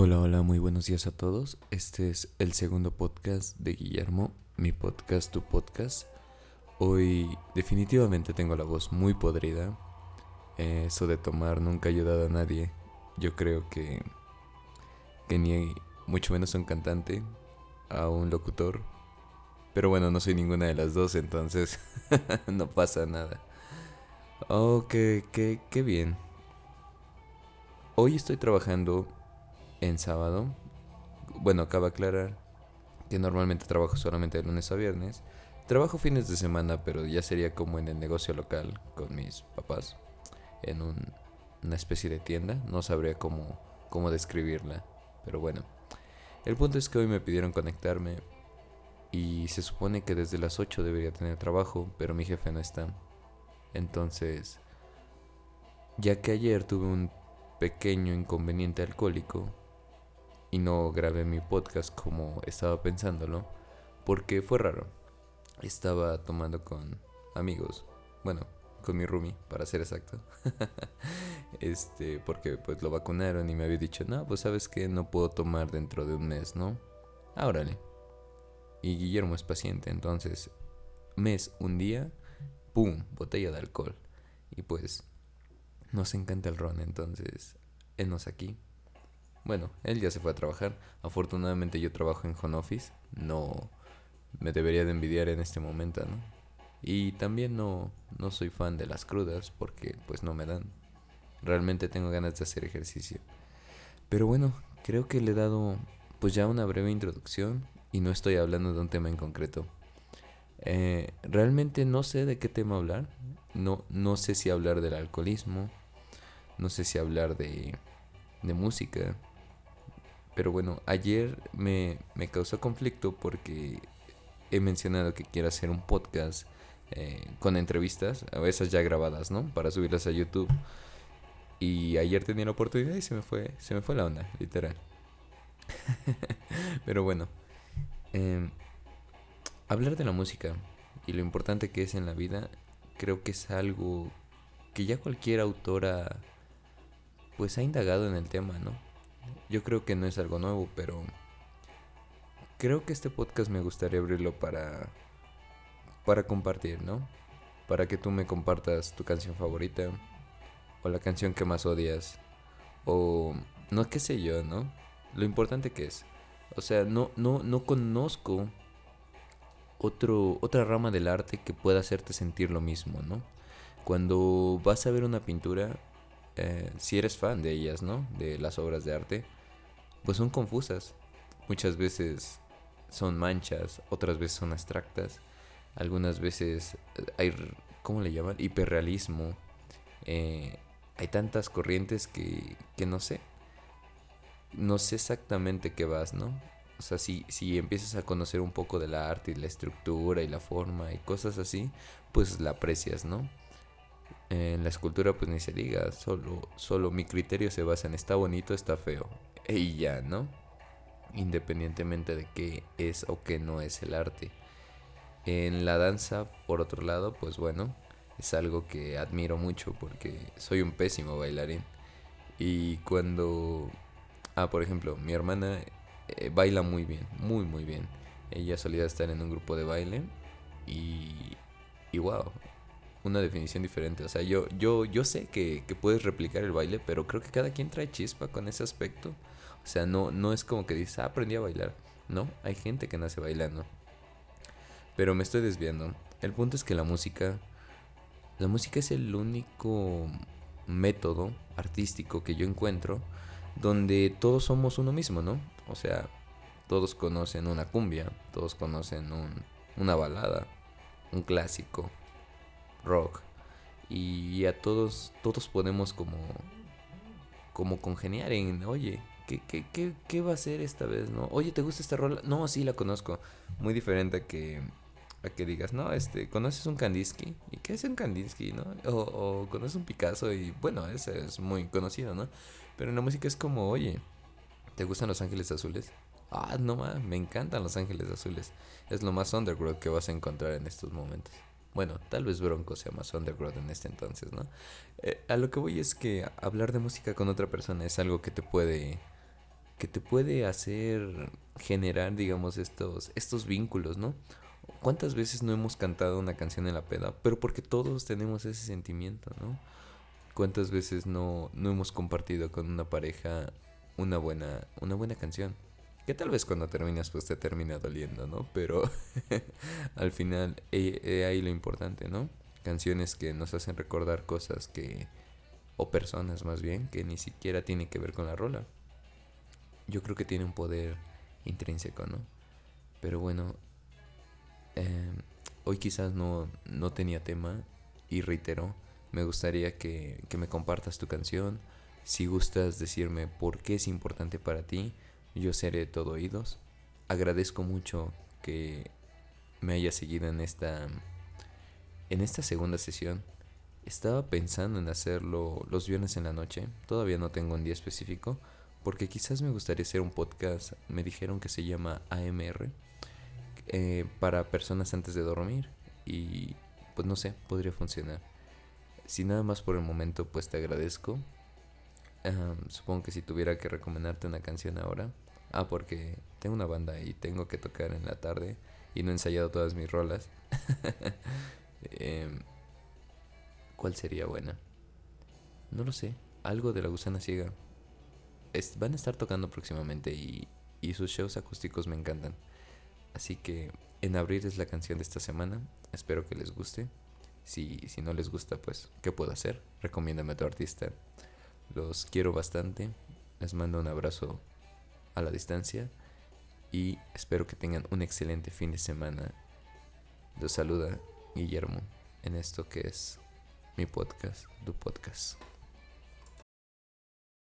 Hola, hola, muy buenos días a todos. Este es el segundo podcast de Guillermo, mi podcast, tu podcast. Hoy definitivamente tengo la voz muy podrida. Eso de tomar nunca ha ayudado a nadie. Yo creo que, que ni mucho menos a un cantante, a un locutor. Pero bueno, no soy ninguna de las dos, entonces no pasa nada. Oh, qué, qué, qué bien. Hoy estoy trabajando en sábado. Bueno, acaba de aclarar que normalmente trabajo solamente de lunes a viernes. Trabajo fines de semana, pero ya sería como en el negocio local con mis papás. En una especie de tienda. No sabría cómo, cómo describirla. Pero bueno. El punto es que hoy me pidieron conectarme. Y se supone que desde las 8 debería tener trabajo, pero mi jefe no está. Entonces, ya que ayer tuve un pequeño inconveniente alcohólico, y no grabé mi podcast como estaba pensándolo porque fue raro. Estaba tomando con amigos, bueno, con mi roomie, para ser exacto. este, porque pues lo vacunaron y me había dicho, no, pues sabes que no puedo tomar dentro de un mes, ¿no? Árale. Y Guillermo es paciente, entonces, mes, un día, ¡pum! Botella de alcohol. Y pues, nos encanta el ron, entonces, enos aquí bueno, él ya se fue a trabajar. Afortunadamente yo trabajo en home office. No me debería de envidiar en este momento, ¿no? Y también no, no soy fan de las crudas porque pues no me dan. Realmente tengo ganas de hacer ejercicio. Pero bueno, creo que le he dado pues ya una breve introducción y no estoy hablando de un tema en concreto. Eh, realmente no sé de qué tema hablar. No, no sé si hablar del alcoholismo. No sé si hablar de, de música. Pero bueno, ayer me, causó conflicto porque he mencionado que quiero hacer un podcast eh, con entrevistas, a veces ya grabadas, ¿no? Para subirlas a YouTube. Y ayer tenía la oportunidad y se me fue, se me fue la onda, literal. Pero bueno, em, hablar de la música y lo importante que es en la vida, creo que es algo que ya cualquier autora pues ha indagado en el tema, ¿no? Yo creo que no es algo nuevo, pero creo que este podcast me gustaría abrirlo para para compartir, ¿no? Para que tú me compartas tu canción favorita o la canción que más odias o no qué sé yo, ¿no? Lo importante que es. O sea, no no no conozco otro otra rama del arte que pueda hacerte sentir lo mismo, ¿no? Cuando vas a ver una pintura, eh, si eres fan de ellas, ¿no? De las obras de arte, pues son confusas. Muchas veces son manchas, otras veces son abstractas, algunas veces eh, hay, ¿cómo le llaman? Hiperrealismo. Eh, hay tantas corrientes que, que no sé. No sé exactamente qué vas, ¿no? O sea, si, si empiezas a conocer un poco de la arte y la estructura y la forma y cosas así, pues la aprecias, ¿no? En la escultura pues ni se diga, solo, solo mi criterio se basa en está bonito, está feo. Y ya, ¿no? Independientemente de qué es o qué no es el arte. En la danza, por otro lado, pues bueno, es algo que admiro mucho porque soy un pésimo bailarín. Y cuando... Ah, por ejemplo, mi hermana eh, baila muy bien, muy muy bien. Ella solía estar en un grupo de baile y... Y wow, una definición diferente. O sea, yo, yo, yo sé que, puedes replicar el baile, pero creo que cada quien trae chispa con ese aspecto. O sea, no, no es como que dices, ah, aprendí a bailar. No, hay gente que nace bailando. Pero me estoy desviando. El punto es que la música. La música es el único método artístico que yo encuentro donde todos somos uno mismo, ¿no? O sea, todos conocen una cumbia, todos conocen un, una balada, un clásico, rock. Y a todos, todos podemos como, como congeniar en, oye, ¿qué, qué, qué, qué va a ser esta vez, no? Oye, ¿te gusta esta rola? No, sí, la conozco. Muy diferente a que, a que digas, no, este, ¿conoces un Kandinsky? ¿Y qué es un Kandinsky, no? O, o conoces un Picasso y, bueno, ese es muy conocido, ¿no? Pero en la música es como, oye, ¿te gustan los ángeles azules? Ah, no me encantan los ángeles azules. Es lo más underground que vas a encontrar en estos momentos. Bueno, tal vez Bronco sea más underground en este entonces, ¿no? Eh, a lo que voy es que hablar de música con otra persona es algo que te puede que te puede hacer generar, digamos, estos, estos vínculos, ¿no? ¿Cuántas veces no hemos cantado una canción en la peda? Pero porque todos tenemos ese sentimiento, ¿no? ¿Cuántas veces no, no hemos compartido con una pareja una buena, una buena canción? Que tal vez cuando terminas pues te termina doliendo, ¿no? Pero al final he ahí lo importante, ¿no? Canciones que nos hacen recordar cosas que... o personas más bien, que ni siquiera tienen que ver con la rola. Yo creo que tiene un poder intrínseco, ¿no? Pero bueno, eh, hoy quizás no, no tenía tema y reitero, me gustaría que, que me compartas tu canción. Si gustas decirme por qué es importante para ti, yo seré todo oídos. Agradezco mucho que me hayas seguido en esta en esta segunda sesión. Estaba pensando en hacerlo los viernes en la noche. Todavía no tengo un día específico porque quizás me gustaría hacer un podcast. Me dijeron que se llama AMR eh, para personas antes de dormir y pues no sé, podría funcionar. Si nada más por el momento, pues te agradezco. supongo que si tuviera que recomendarte una canción ahora. Ah, porque tengo una banda y tengo que tocar en la tarde y no he ensayado todas mis rolas. Em, ¿Cuál sería buena? No lo sé. Algo de la gusana ciega. van a estar tocando próximamente y, y sus shows acústicos me encantan. Así que en abril es la canción de esta semana. Espero que les guste. Si, si no les gusta, pues, ¿qué puedo hacer? Recomiéndame a tu artista. Los quiero bastante. Les mando un abrazo a la distancia. Y espero que tengan un excelente fin de semana. Los saluda Guillermo en esto que es mi podcast, tu podcast.